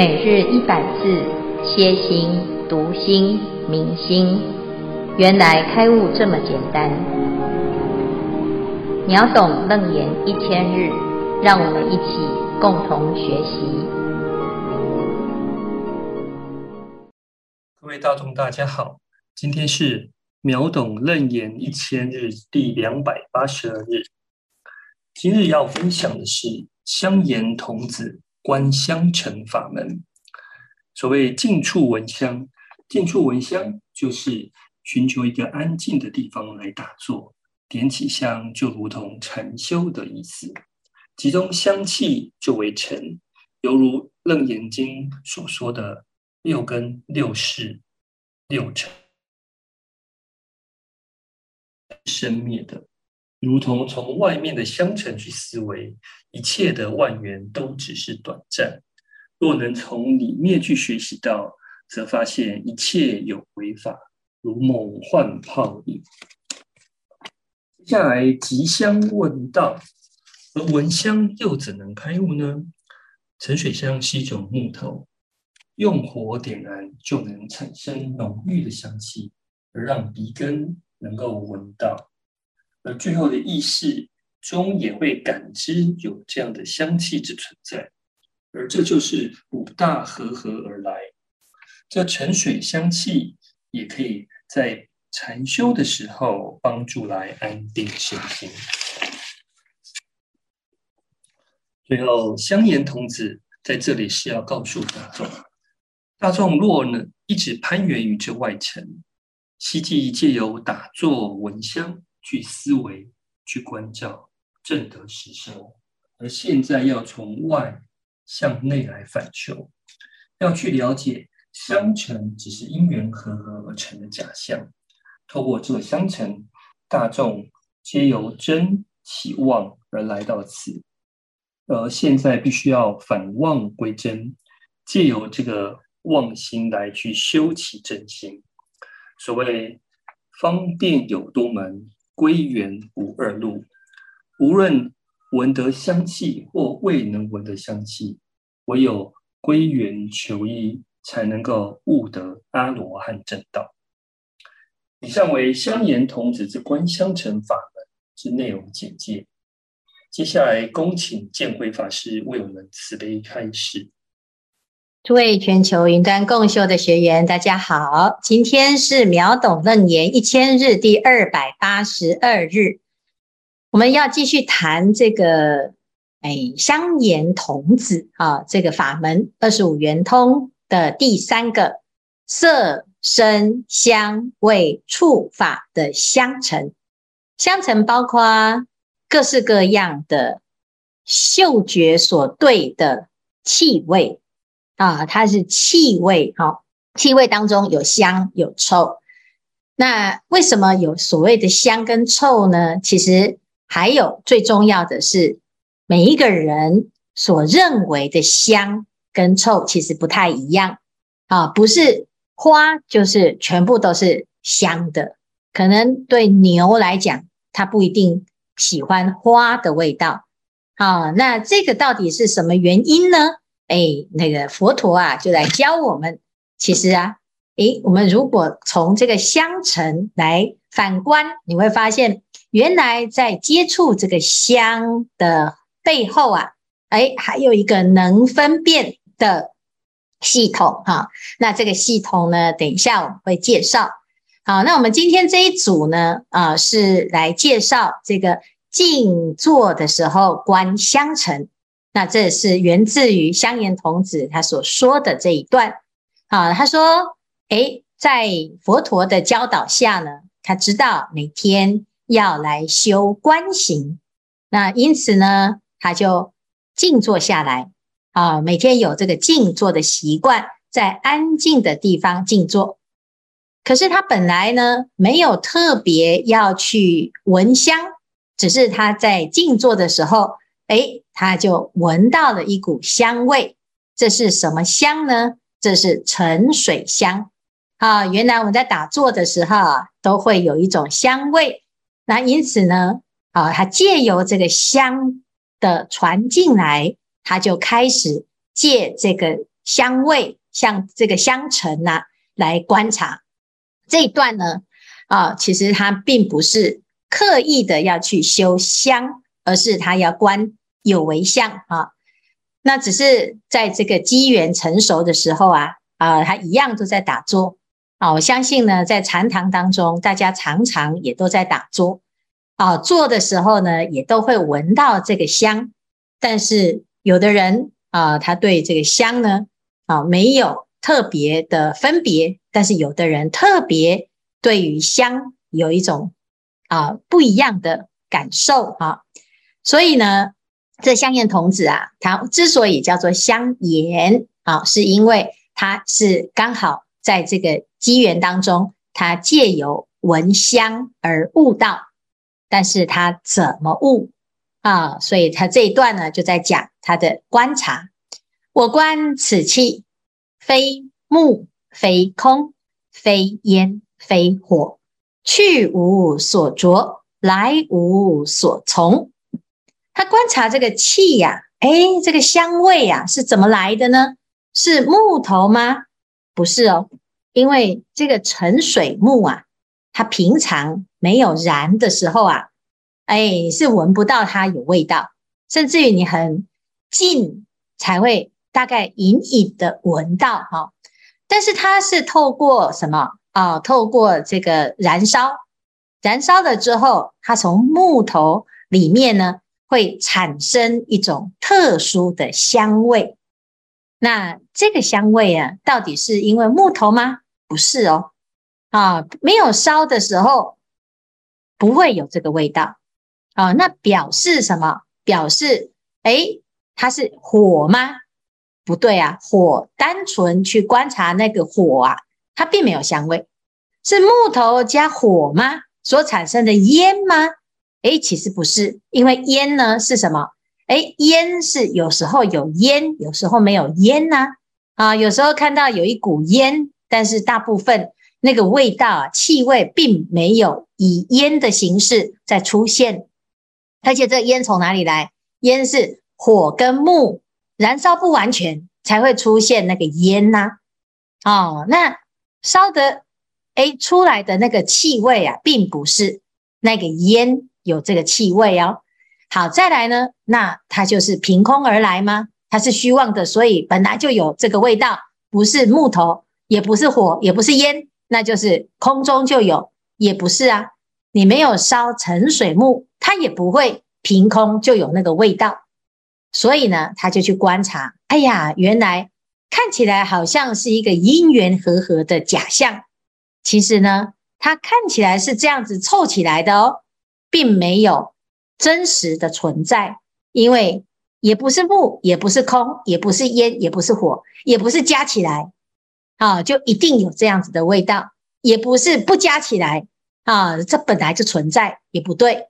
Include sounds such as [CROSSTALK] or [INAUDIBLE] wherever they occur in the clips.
每日一百字，歇心、读心、明心，原来开悟这么简单。秒懂楞严一千日，让我们一起共同学习。各位大众，大家好，今天是秒懂楞严一千日第两百八十二日。今日要分享的是香严童子。观香尘法门，所谓近处闻香，近处闻香就是寻求一个安静的地方来打坐，点起香就如同禅修的意思，集中香气就为尘，犹如《楞严经》所说的六根、六识、六尘，生灭的。如同从外面的香尘去思维，一切的万缘都只是短暂。若能从里面去学习到，则发现一切有为法，如梦幻泡影。接下来吉香问道，而闻香又怎能开悟呢？沉水香是一种木头，用火点燃就能产生浓郁的香气，而让鼻根能够闻到。而最后的意识中也会感知有这样的香气之存在，而这就是五大和合而来。这沉水香气也可以在禅修的时候帮助来安定身心。最后，香严童子在这里是要告诉大众：大众若呢一直攀缘于这外尘，希冀借由打坐闻香。去思维，去关照，正得实修。而现在要从外向内来反求，要去了解相成只是因缘和合而成的假象。透过这个香尘，大众皆由真起妄而来到此，而现在必须要反妄归真，借由这个妄心来去修起真心。所谓方便有多门。归元无二路，无论闻得香气或未能闻得香气，唯有归元求一，才能够悟得阿罗汉正道。以上为香严童子之观香成法门之内容简介。接下来，恭请见辉法师为我们慈悲开示。诸位全球云端共修的学员，大家好！今天是秒懂楞严一千日第二百八十二日，我们要继续谈这个哎香严童子啊这个法门二十五圆通的第三个色声香味触法的香尘，香尘包括各式各样的嗅觉所对的气味。啊，它是气味，哈、哦，气味当中有香有臭。那为什么有所谓的香跟臭呢？其实还有最重要的是，每一个人所认为的香跟臭其实不太一样啊，不是花就是全部都是香的。可能对牛来讲，它不一定喜欢花的味道。啊，那这个到底是什么原因呢？哎，那个佛陀啊，就来教我们。其实啊，哎，我们如果从这个香尘来反观，你会发现，原来在接触这个香的背后啊，哎，还有一个能分辨的系统哈。那这个系统呢，等一下我们会介绍。好，那我们今天这一组呢，啊，是来介绍这个静坐的时候观香尘。那这是源自于香严童子他所说的这一段啊，他说：“诶，在佛陀的教导下呢，他知道每天要来修观行，那因此呢，他就静坐下来啊，每天有这个静坐的习惯，在安静的地方静坐。可是他本来呢，没有特别要去闻香，只是他在静坐的时候。”诶，他就闻到了一股香味，这是什么香呢？这是沉水香啊！原来我们在打坐的时候啊，都会有一种香味。那因此呢，啊，他借由这个香的传进来，他就开始借这个香味，像这个香尘呐，来观察这一段呢，啊，其实他并不是刻意的要去修香，而是他要观有为相啊。那只是在这个机缘成熟的时候啊，啊，他一样都在打坐啊。我相信呢，在禅堂当中，大家常常也都在打坐啊，坐的时候呢，也都会闻到这个香。但是有的人啊，他对这个香呢，啊，没有特别的分别。但是有的人特别对于香有一种啊不一样的感受啊，所以呢。这香严童子啊，他之所以叫做香严啊，是因为他是刚好在这个机缘当中，他借由闻香而悟道。但是他怎么悟啊？所以他这一段呢，就在讲他的观察。我观此气，非木，非空，非烟，非火，去无所着，来无所从。他观察这个气呀，哎，这个香味呀是怎么来的呢？是木头吗？不是哦，因为这个沉水木啊，它平常没有燃的时候啊，哎，是闻不到它有味道，甚至于你很近才会大概隐隐的闻到哈。但是它是透过什么啊？透过这个燃烧，燃烧了之后，它从木头里面呢。会产生一种特殊的香味，那这个香味啊，到底是因为木头吗？不是哦，啊，没有烧的时候不会有这个味道啊。那表示什么？表示诶，它是火吗？不对啊，火单纯去观察那个火啊，它并没有香味，是木头加火吗？所产生的烟吗？哎，其实不是，因为烟呢是什么？哎，烟是有时候有烟，有时候没有烟呐。啊，有时候看到有一股烟，但是大部分那个味道啊，气味并没有以烟的形式在出现。而且这烟从哪里来？烟是火跟木燃烧不完全才会出现那个烟呐。哦，那烧的哎出来的那个气味啊，并不是那个烟。有这个气味哦，好，再来呢，那它就是凭空而来吗？它是虚妄的，所以本来就有这个味道，不是木头，也不是火，也不是烟，那就是空中就有，也不是啊。你没有烧沉水木，它也不会凭空就有那个味道。所以呢，他就去观察，哎呀，原来看起来好像是一个因缘和合的假象，其实呢，它看起来是这样子凑起来的哦。并没有真实的存在，因为也不是木，也不是空，也不是烟，也不是火，也不是加起来啊，就一定有这样子的味道，也不是不加起来啊，这本来就存在，也不对。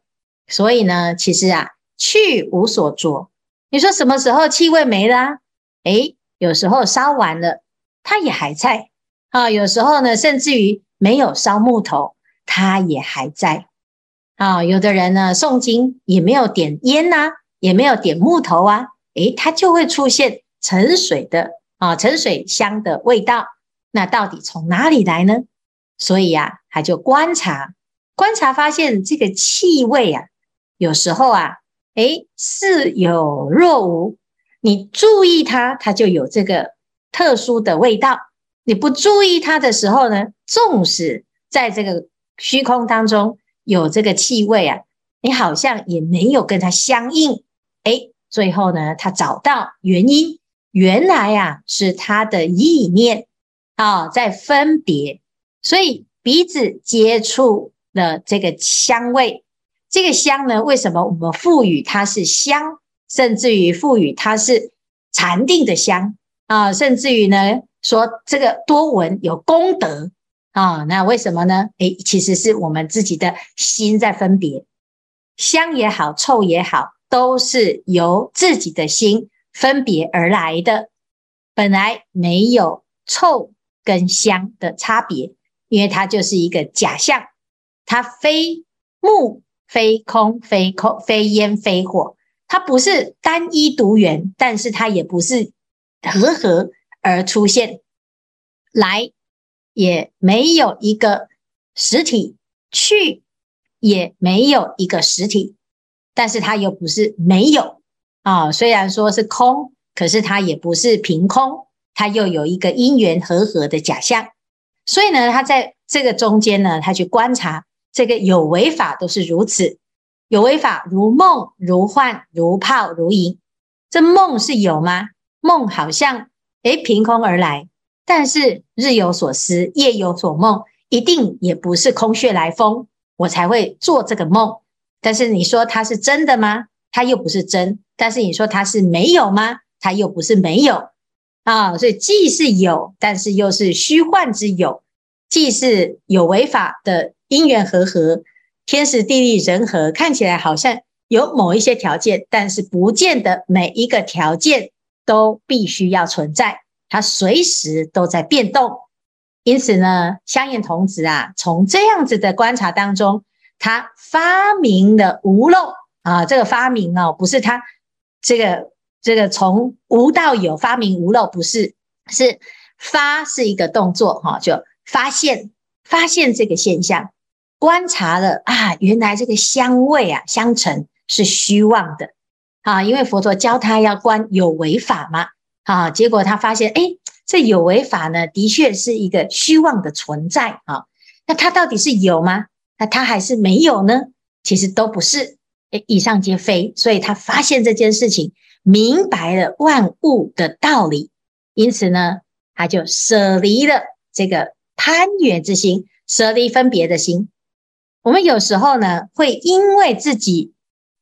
所以呢，其实啊，去无所着。你说什么时候气味没了？诶，有时候烧完了，它也还在啊。有时候呢，甚至于没有烧木头，它也还在。啊，有的人呢，诵经也没有点烟呐、也没有点木头啊，诶，它就会出现沉水的啊，沉水香的味道。那到底从哪里来呢？所以呀、啊，他就观察，观察发现这个气味啊，有时候啊，诶，似有若无。你注意它，它就有这个特殊的味道；你不注意它的时候呢，纵使在这个虚空当中。有这个气味啊，你好像也没有跟它相应，诶，最后呢，他找到原因，原来啊是他的意念啊在分别，所以鼻子接触了这个香味，这个香呢，为什么我们赋予它是香，甚至于赋予它是禅定的香？啊，甚至于呢说这个多闻有功德。啊、那为什么呢？诶，其实是我们自己的心在分别，香也好，臭也好，都是由自己的心分别而来的。本来没有臭跟香的差别，因为它就是一个假象，它非木，非空，非空，非烟，非火，它不是单一独源，但是它也不是和合而出现，来也没有一个实体，去也没有一个实体，但是它又不是没有啊。虽然说是空，可是它也不是凭空，它又有一个因缘和合的假象。所以呢，他在这个中间呢，他去观察这个有为法都是如此，有为法如梦、如幻、如泡、如影。这梦是有吗？梦好像诶凭空而来，但是日有所思，夜有所梦，一定也不是空穴来风，我才会做这个梦。但是你说它是真的吗？它又不是真。但是你说它是没有吗？它又不是没有啊。所以既是有，但是又是虚幻之有，既是有为法的因缘和合，天时地利人和，看起来好像。有某一些条件，但是不见得每一个条件都必须要存在，它随时都在变动。因此呢，香严童子啊，从这样子的观察当中，他发明了无漏啊，这个发明哦，不是他这个这个从无到有发明无漏，不是，是发是一个动作哈，就发现发现这个现象，观察了啊，原来这个香味啊，香尘。是虚妄的啊，因为佛陀教他要观有为法嘛啊，结果他发现，哎，这有为法呢，的确是一个虚妄的存在啊。那它到底是有吗？那它还是没有呢？其实都不是，诶，以上皆非。所以他发现这件事情，明白了万物的道理，因此呢，他就舍离了这个攀缘之心，舍离分别的心。我们有时候呢，会因为自己。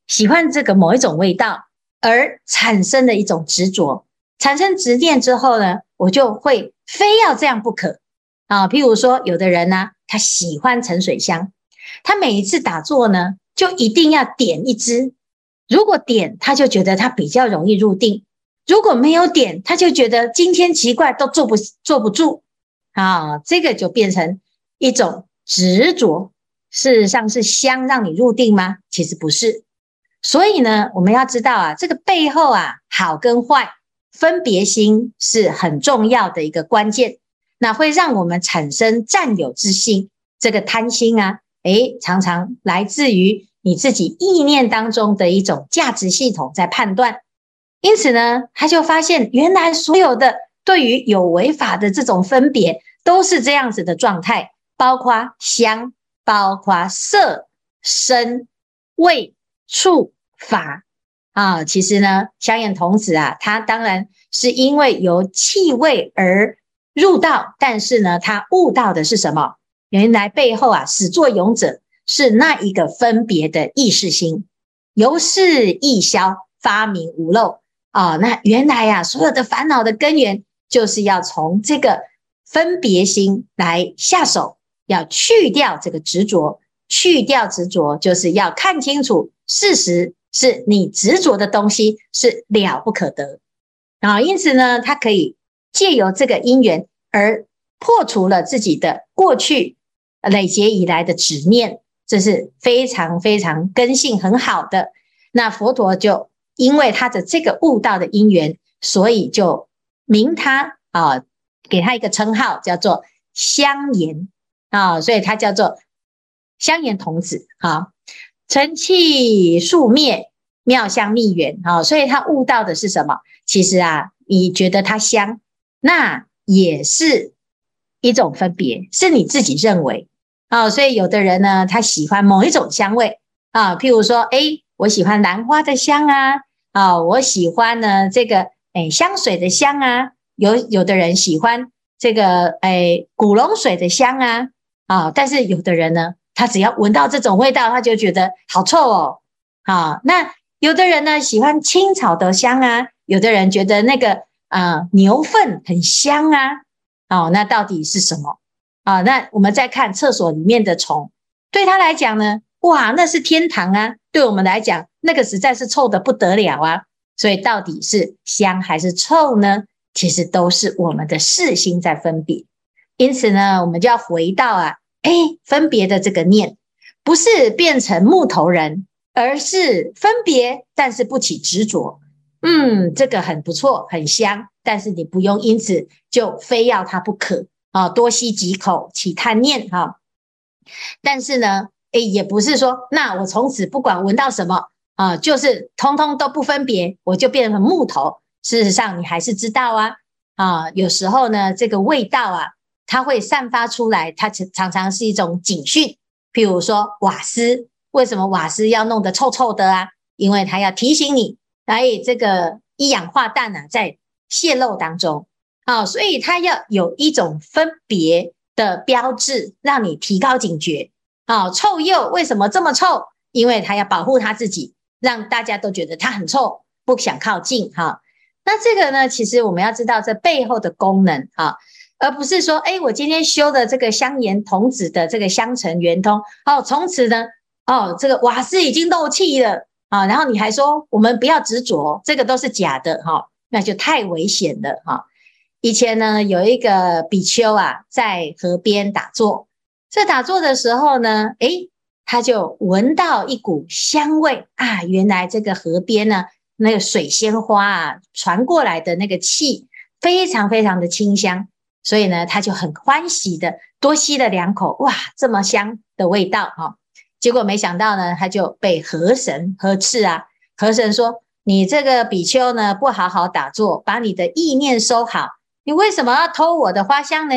喜欢这个某一种味道，而产生的一种执着，产生执念之后呢，我就会非要这样不可啊。譬如说，有的人呢，他喜欢沉水香，他每一次打坐呢，就一定要点一支。如果点，他就觉得他比较容易入定；如果没有点，他就觉得今天奇怪，都坐不坐不住啊。这个就变成一种执着。事实上是香让你入定吗？其实不是。所以呢，我们要知道啊，这个背后啊，好跟坏分别心是很重要的一个关键，那会让我们产生占有之心。这个贪心啊，诶，常常来自于你自己意念当中的一种价值系统在判断。因此呢，他就发现原来所有的对于有为法的这种分别都是这样子的状态，包括香，包括色、声、味。触法啊，其实呢，香严童子啊，他当然是因为由气味而入道，但是呢，他悟到的是什么？原来背后啊，始作俑者是那一个分别的意识心，由是易消，发明无漏啊。那原来呀、啊，所有的烦恼的根源，就是要从这个分别心来下手，要去掉这个执着，去掉执着，就是要看清楚。事实是你执着的东西是了不可得啊，因此呢，他可以借由这个因缘而破除了自己的过去累劫以来的执念，这是非常非常根性很好的。那佛陀就因为他的这个悟道的因缘，所以就名他啊，给他一个称号叫做香严啊，所以他叫做香严童子啊。尘气数灭，妙香蜜缘，啊，所以他悟到的是什么？其实啊，你觉得它香，那也是一种分别，是你自己认为啊。所以有的人呢，他喜欢某一种香味啊，譬如说，哎，我喜欢兰花的香啊，啊，我喜欢呢这个哎香水的香啊，有有的人喜欢这个哎古龙水的香啊，啊，但是有的人呢。他只要闻到这种味道，他就觉得好臭哦。好，那有的人呢喜欢青草的香啊，有的人觉得那个啊、牛粪很香啊。哦，那到底是什么啊？那我们再看厕所里面的虫，对他来讲呢，哇，那是天堂啊。对我们来讲，那个实在是臭得不得了啊。所以到底是香还是臭呢？其实都是我们的识心在分别。因此呢，我们就要回到啊。哎，分别的这个念，不是变成木头人，而是分别，但是不起执着。嗯，这个很不错，很香，但是你不用因此就非要它不可啊，多吸几口起贪念哈。但是呢，诶，也不是说那我从此不管闻到什么啊，就是通通都不分别，我就变成木头。事实上，你还是知道啊啊，有时候呢，这个味道啊，它会散发出来，它常常是一种警讯。譬如说瓦斯，为什么瓦斯要弄得臭臭的啊？因为它要提醒你，哎，这个一氧化氮啊在泄漏当中啊，所以它要有一种分别的标志，让你提高警觉啊。臭鼬为什么这么臭？因为它要保护它自己，让大家都觉得它很臭，不想靠近哈。那这个呢，其实我们要知道这背后的功能啊，而不是说，哎，我今天修的这个香严童子的这个香尘圆通，哦，从此呢，哦，这个瓦斯已经漏气了。啊，然后你还说我们不要执着，这个都是假的哈，那就太危险了哈。以前呢，有一个比丘啊，在河边打坐，在打坐的时候呢，诶，他就闻到一股香味啊，原来这个河边呢，那个水仙花啊传过来的那个气非常非常的清香，所以呢，他就很欢喜的多吸了两口，哇，这么香的味道哈。结果没想到呢，他就被河神呵斥啊！河神说：“你这个比丘呢，不好好打坐，把你的意念收好，你为什么要偷我的花香呢？”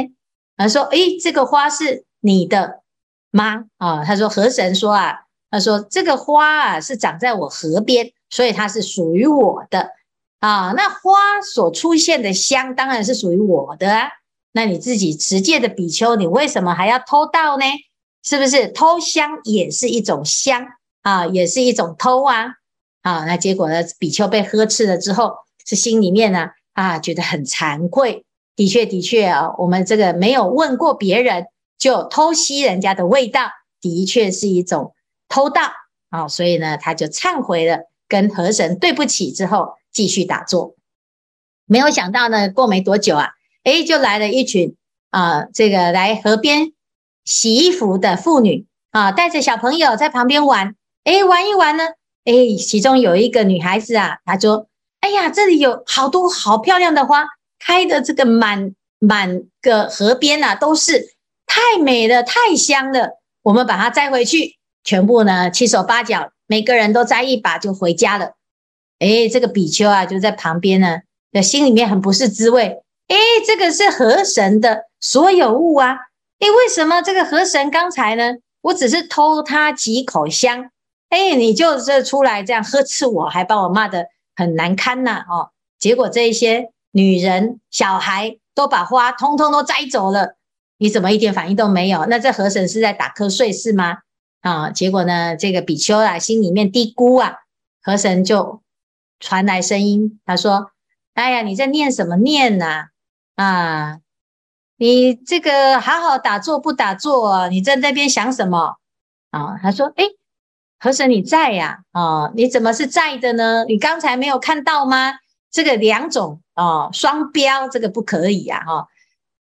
他说：“诶，这个花是你的吗？”啊，他说：“河神说啊，他说这个花啊是长在我河边，所以它是属于我的啊。那花所出现的香当然是属于我的啊。那你自己持戒的比丘，你为什么还要偷盗呢？”是不是偷香也是一种香啊？也是一种偷啊！啊，那结果呢？比丘被呵斥了之后，是心里面呢啊，觉得很惭愧。的确，的确啊，我们这个没有问过别人就偷吸人家的味道，的确是一种偷盗啊。所以呢，他就忏悔了，跟河神对不起之后，继续打坐。没有想到呢，过没多久啊，诶，就来了一群啊，这个来河边。洗衣服的妇女啊，带着小朋友在旁边玩，诶，玩一玩呢，诶，其中有一个女孩子啊，她说：“哎呀，这里有好多好漂亮的花，开的这个满满个河边啊，都是太美了，太香了。我们把它摘回去，全部呢七手八脚，每个人都摘一把就回家了。诶，这个比丘啊，就在旁边呢，心里面很不是滋味。诶，这个是河神的所有物啊。”诶，为什么这个河神刚才呢？我只是偷他几口香，诶，你就这出来这样呵斥我，还把我骂得很难堪呐！哦，结果这一些女人、小孩都把花通通都摘走了，你怎么一点反应都没有？那这河神是在打瞌睡是吗？啊，结果呢，这个比丘啊，心里面嘀咕啊，河神就传来声音，他说：“哎呀，你在念什么念呐？啊？”啊你这个好好打坐不打坐？你在那边想什么啊？他说：“诶，河神你在呀？啊，你怎么是在的呢？你刚才没有看到吗？这个两种哦，双标，这个不可以呀！哈，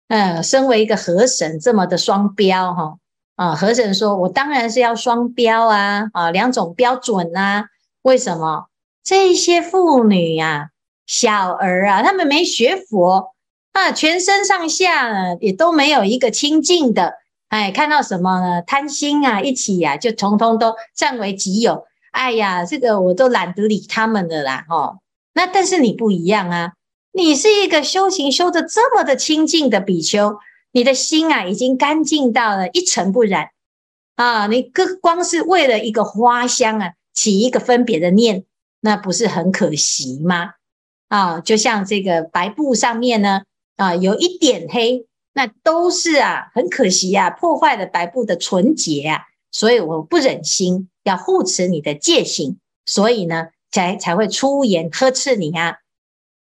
嗯，身为一个河神，这么的双标哈啊？河神说：我当然是要双标啊！啊，两种标准啊？为什么这些妇女呀、小儿啊，他们没学佛？”啊，全身上下呢也都没有一个清净的，哎，看到什么呢？贪心啊，一起呀、啊，就通通都占为己有。哎呀，这个我都懒得理他们了啦，哦。那但是你不一样啊，你是一个修行修得这么的清净的比丘，你的心啊已经干净到了一尘不染啊，你个光是为了一个花香啊起一个分别的念，那不是很可惜吗？啊，就像这个白布上面呢。啊，有一点黑，那都是啊，很可惜啊，破坏了白布的纯洁啊，所以我不忍心要护持你的戒行，所以呢，才才会出言呵斥你啊。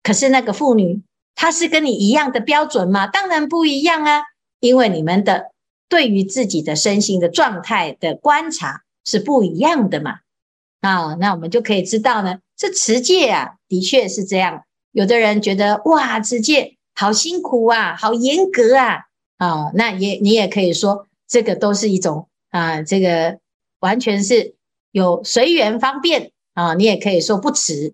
可是那个妇女，她是跟你一样的标准吗？当然不一样啊，因为你们的对于自己的身心的状态的观察是不一样的嘛。啊，那我们就可以知道呢，这持戒啊，的确是这样。有的人觉得哇，持戒。好辛苦啊，好严格啊，啊、那也你也可以说，这个都是一种啊，这个完全是有随缘方便啊，你也可以说不迟。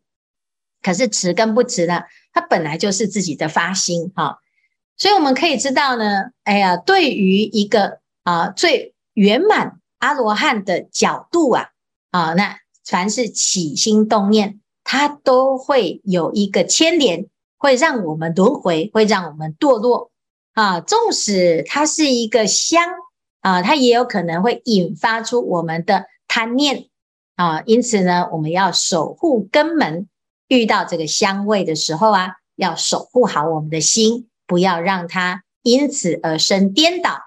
可是迟跟不迟呢，它本来就是自己的发心哈。所以我们可以知道呢，哎呀，对于一个啊最圆满阿罗汉的角度啊啊，那凡是起心动念，它都会有一个牵连，会让我们轮回，会让我们堕落啊。纵使它是一个香啊，它也有可能会引发出我们的贪念啊。因此呢，我们要守护根门，遇到这个香味的时候啊，要守护好我们的心，不要让它因此而生颠倒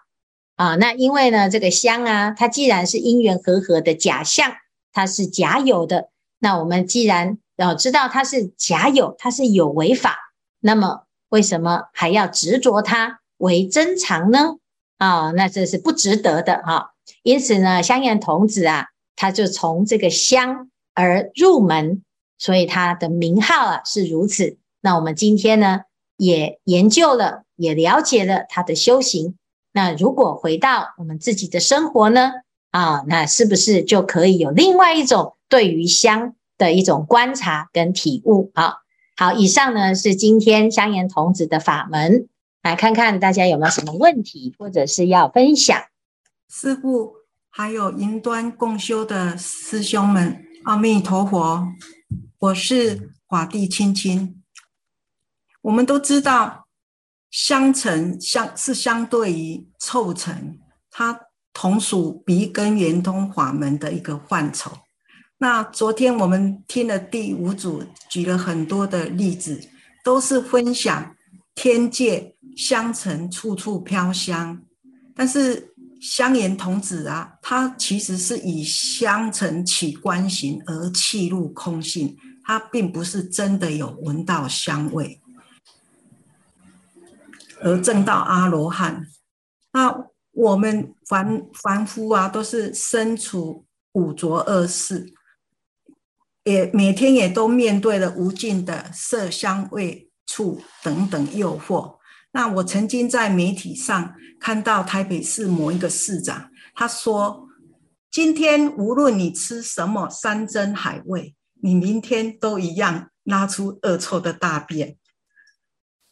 啊。那因为呢，这个香啊，它既然是因缘和合的假象，它是假有的。那我们既然要知道它是假有，它是有违法，那么为什么还要执着它为珍藏呢？啊，那这是不值得的哈、因此呢，香严童子啊，他就从这个香而入门，所以他的名号啊是如此。那我们今天呢，也研究了，也了解了他的修行。那如果回到我们自己的生活呢？啊，那是不是就可以有另外一种对于香的一种观察跟体悟？好，好，以上呢是今天香严童子的法门，来看看大家有没有什么问题，或者是要分享。师父，还有云端共修的师兄们，阿弥陀佛，我是法地青青。我们都知道，香尘相是相对于臭尘，它。同属鼻根圆通法门的一个范畴。那昨天我们听了第五组，举了很多的例子，都是分享天界香尘处处飘香。但是香严童子啊，他其实是以香尘起观行而契入空性，他并不是真的有闻到香味而证到阿罗汉。那。我们凡凡夫啊，都是身处五浊恶世，也每天也都面对了无尽的色香味触等等诱惑。那我曾经在媒体上看到台北市某一个市长，他说：“今天无论你吃什么山珍海味，你明天都一样拉出恶臭的大便。”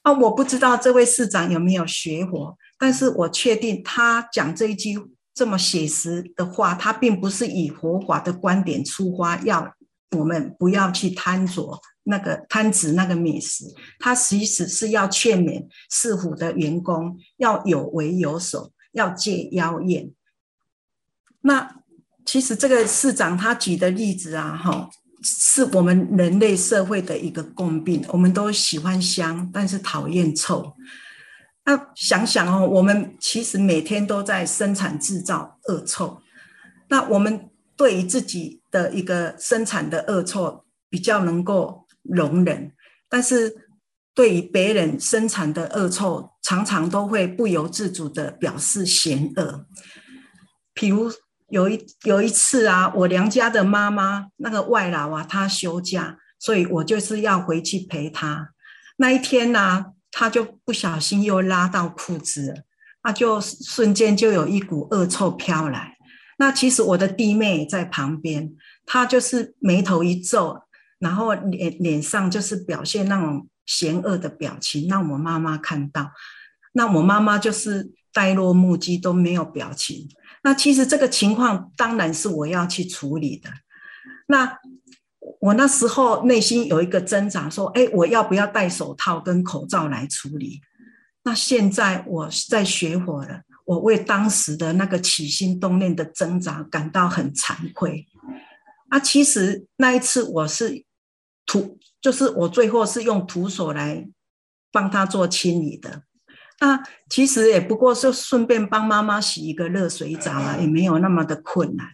啊，我不知道这位市长有没有学佛。但是我确定，他讲这一句这么写实的话，他并不是以佛法的观点出发，要我们不要去贪着那个贪执那个美食。他其实是要劝勉市府的员工要有为有守，要戒妖艳。那其实这个市长他举的例子啊，哈，是我们人类社会的一个共病，我们都喜欢香，但是讨厌臭。那想想哦，我们其实每天都在生产制造恶臭。那我们对于自己的一个生产的恶臭比较能够容忍，但是对于别人生产的恶臭，常常都会不由自主的表示嫌恶。譬如有一有一次啊，我娘家的妈妈那个外劳啊，她休假，所以我就是要回去陪她。那一天呢、啊。他就不小心又拉到裤子了，那就瞬间就有一股恶臭飘来。那其实我的弟妹在旁边，她就是眉头一皱，然后脸脸上就是表现那种嫌恶的表情，让我妈妈看到。那我妈妈就是呆若木鸡，都没有表情。那其实这个情况当然是我要去处理的。那。我那时候内心有一个挣扎，说：“哎，我要不要戴手套跟口罩来处理？”那现在我在学火了，我为当时的那个起心动念的挣扎感到很惭愧。啊，其实那一次我是徒，就是我最后是用徒手来帮他做清理的。那其实也不过是顺便帮妈妈洗一个热水澡啊，也没有那么的困难。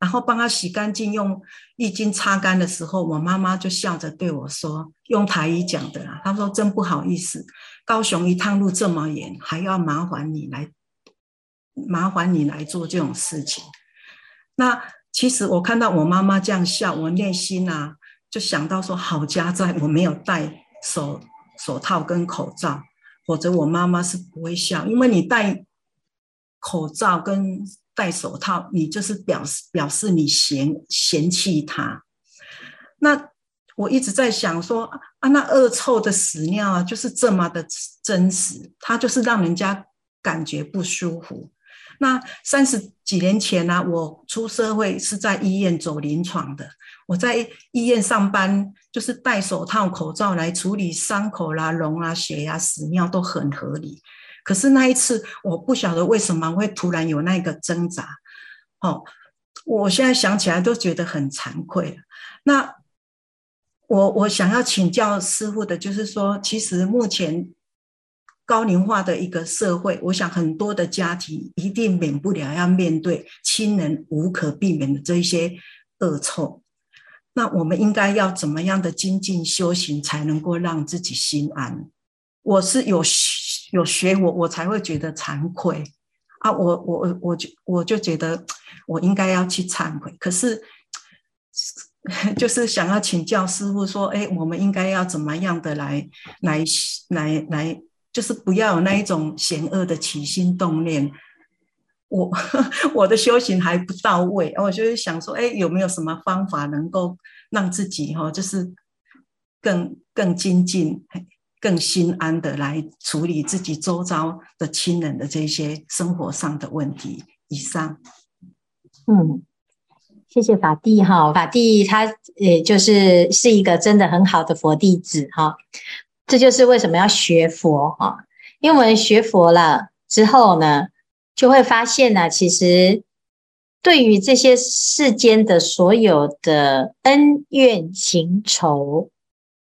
然后帮他洗干净，用浴巾擦干的时候，我妈妈就笑着对我说：“用台语讲的啦，她说真不好意思，高雄一趟路这么远，还要麻烦你来，麻烦你来做这种事情。”那其实我看到我妈妈这样笑，我内心啊就想到说：“好家在我没有戴手手套跟口罩，否则我妈妈是不会笑，因为你戴口罩跟。”戴手套，你就是表示表示你嫌嫌弃他。那我一直在想说啊，那恶臭的屎尿啊，就是这么的真实，它就是让人家感觉不舒服。那三十几年前呢、我出社会是在医院走临床的，我在医院上班，就是戴手套、口罩来处理伤口啦、脓啊、血呀、屎尿都很合理。可是那一次，我不晓得为什么会突然有那个挣扎。哦，我现在想起来都觉得很惭愧。那。我我想要请教师傅的，就是说，其实目前高龄化的一个社会，我想很多的家庭一定免不了要面对亲人无可避免的这一些恶臭。那我们应该要怎么样的精进修行，才能够让自己心安？我是有有学我，我才会觉得惭愧啊！我我我就我就觉得我应该要去忏悔，可是。[LAUGHS] 就是想要请教师傅说，哎，我们应该要怎么样的来来来来，就是不要有那一种险恶的起心动念。我 [LAUGHS] 我的修行还不到位，我就是想说，哎，有没有什么方法能够让自己哈，就是更更精进、更心安的来处理自己周遭的亲人的这些生活上的问题。以上，嗯。谢谢法蒂哈，法蒂他也就是是一个真的很好的佛弟子哈，这就是为什么要学佛哈，因为我们学佛了之后呢，就会发现呢，其实对于这些世间的所有的恩怨情仇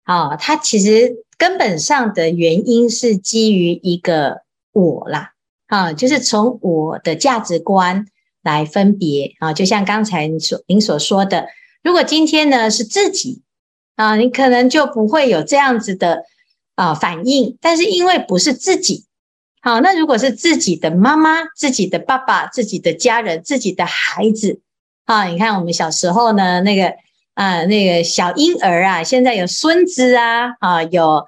啊，它其实根本上的原因是基于一个我啦啊，就是从我的价值观。来分别啊，就像刚才你所您所说的，如果今天呢是自己啊，你可能就不会有这样子的啊反应。但是因为不是自己，好，那如果是自己的妈妈、自己的爸爸、自己的家人、自己的孩子啊，你看我们小时候呢，那个啊那个小婴儿啊，现在有孙子啊，啊有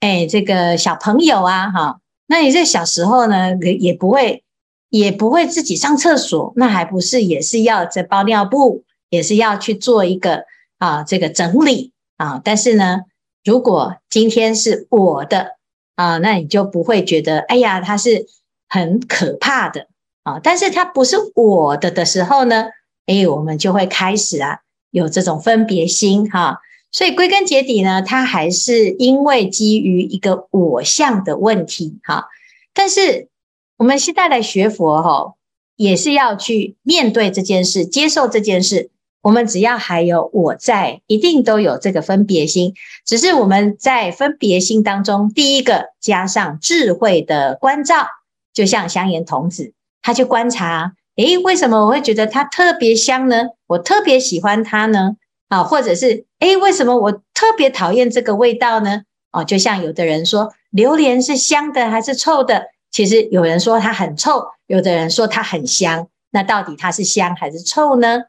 哎这个小朋友啊，哈，那你这小时候呢也不会。也不会自己上厕所，那还不是也是要在包尿布，也是要去做一个啊这个整理啊。但是呢，如果今天是我的啊，那你就不会觉得哎呀，它是很可怕的啊。但是它不是我的的时候呢，哎，我们就会开始啊有这种分别心哈、所以归根结底呢，它还是因为基于一个我相的问题哈、但是。我们现在来学佛哈，也是要去面对这件事，接受这件事。我们只要还有我在，一定都有这个分别心。只是我们在分别心当中，第一个加上智慧的关照，就像香严童子，他去观察，诶，为什么我会觉得它特别香呢？我特别喜欢它呢？啊，或者是诶，为什么我特别讨厌这个味道呢？哦，就像有的人说，榴莲是香的还是臭的？其实有人说它很臭，有的人说它很香，那到底它是香还是臭呢？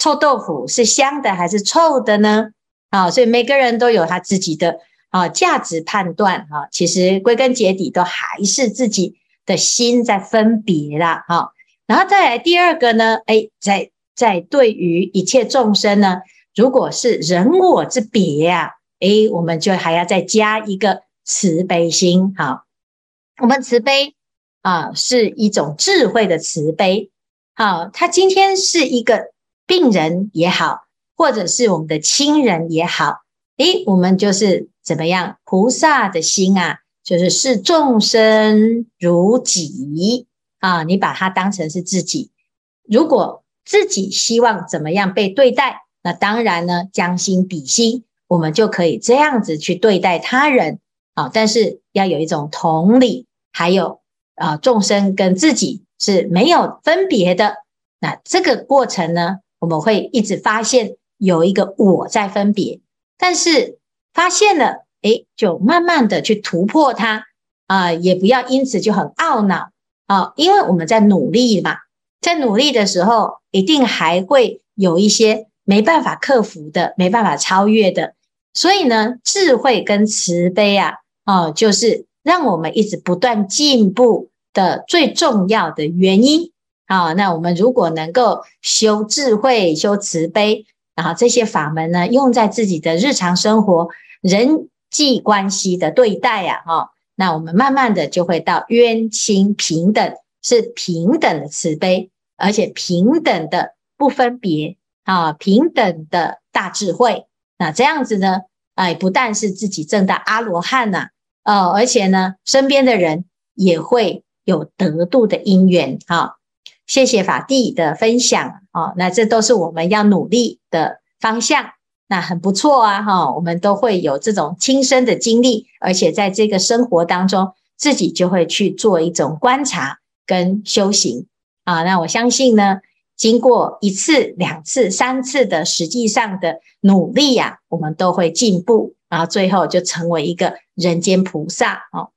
臭豆腐是香的还是臭的呢？啊，所以每个人都有他自己的啊价值判断啊。其实归根结底都还是自己的心在分别啦。哈，然后再来第二个呢，哎，在在对于一切众生呢，如果是人我之别呀，哎，我们就还要再加一个慈悲心，哈。我们慈悲啊，是一种智慧的慈悲。好，他今天是一个病人也好，或者是我们的亲人也好，诶，我们就是怎么样？菩萨的心啊，就是视众生如己啊，你把它当成是自己。如果自己希望怎么样被对待，那当然呢，将心比心，我们就可以这样子去对待他人啊。但是要有一种同理。还有啊，众生跟自己是没有分别的。那这个过程呢，我们会一直发现有一个我在分别，但是发现了，诶，就慢慢的去突破它啊，也不要因此就很懊恼啊，因为我们在努力嘛，在努力的时候，一定还会有一些没办法克服的、没办法超越的。所以呢，智慧跟慈悲啊，啊，就是。让我们一直不断进步的最重要的原因啊，那我们如果能够修智慧、修慈悲然后这些法门呢，用在自己的日常生活、人际关系的对待呀，哈，那我们慢慢的就会到冤亲平等，是平等的慈悲，而且平等的不分别啊，平等的大智慧。那这样子呢，哎，不但是自己证到阿罗汉呐，哦，而且呢，身边的人也会有得度的因缘啊。谢谢法蒂的分享啊，那这都是我们要努力的方向，那很不错啊哈，我们都会有这种亲身的经历，而且在这个生活当中，自己就会去做一种观察跟修行啊。那我相信呢，经过一次、两次、三次的实际上的努力呀，我们都会进步，然后最后就成为一个人间菩萨哦。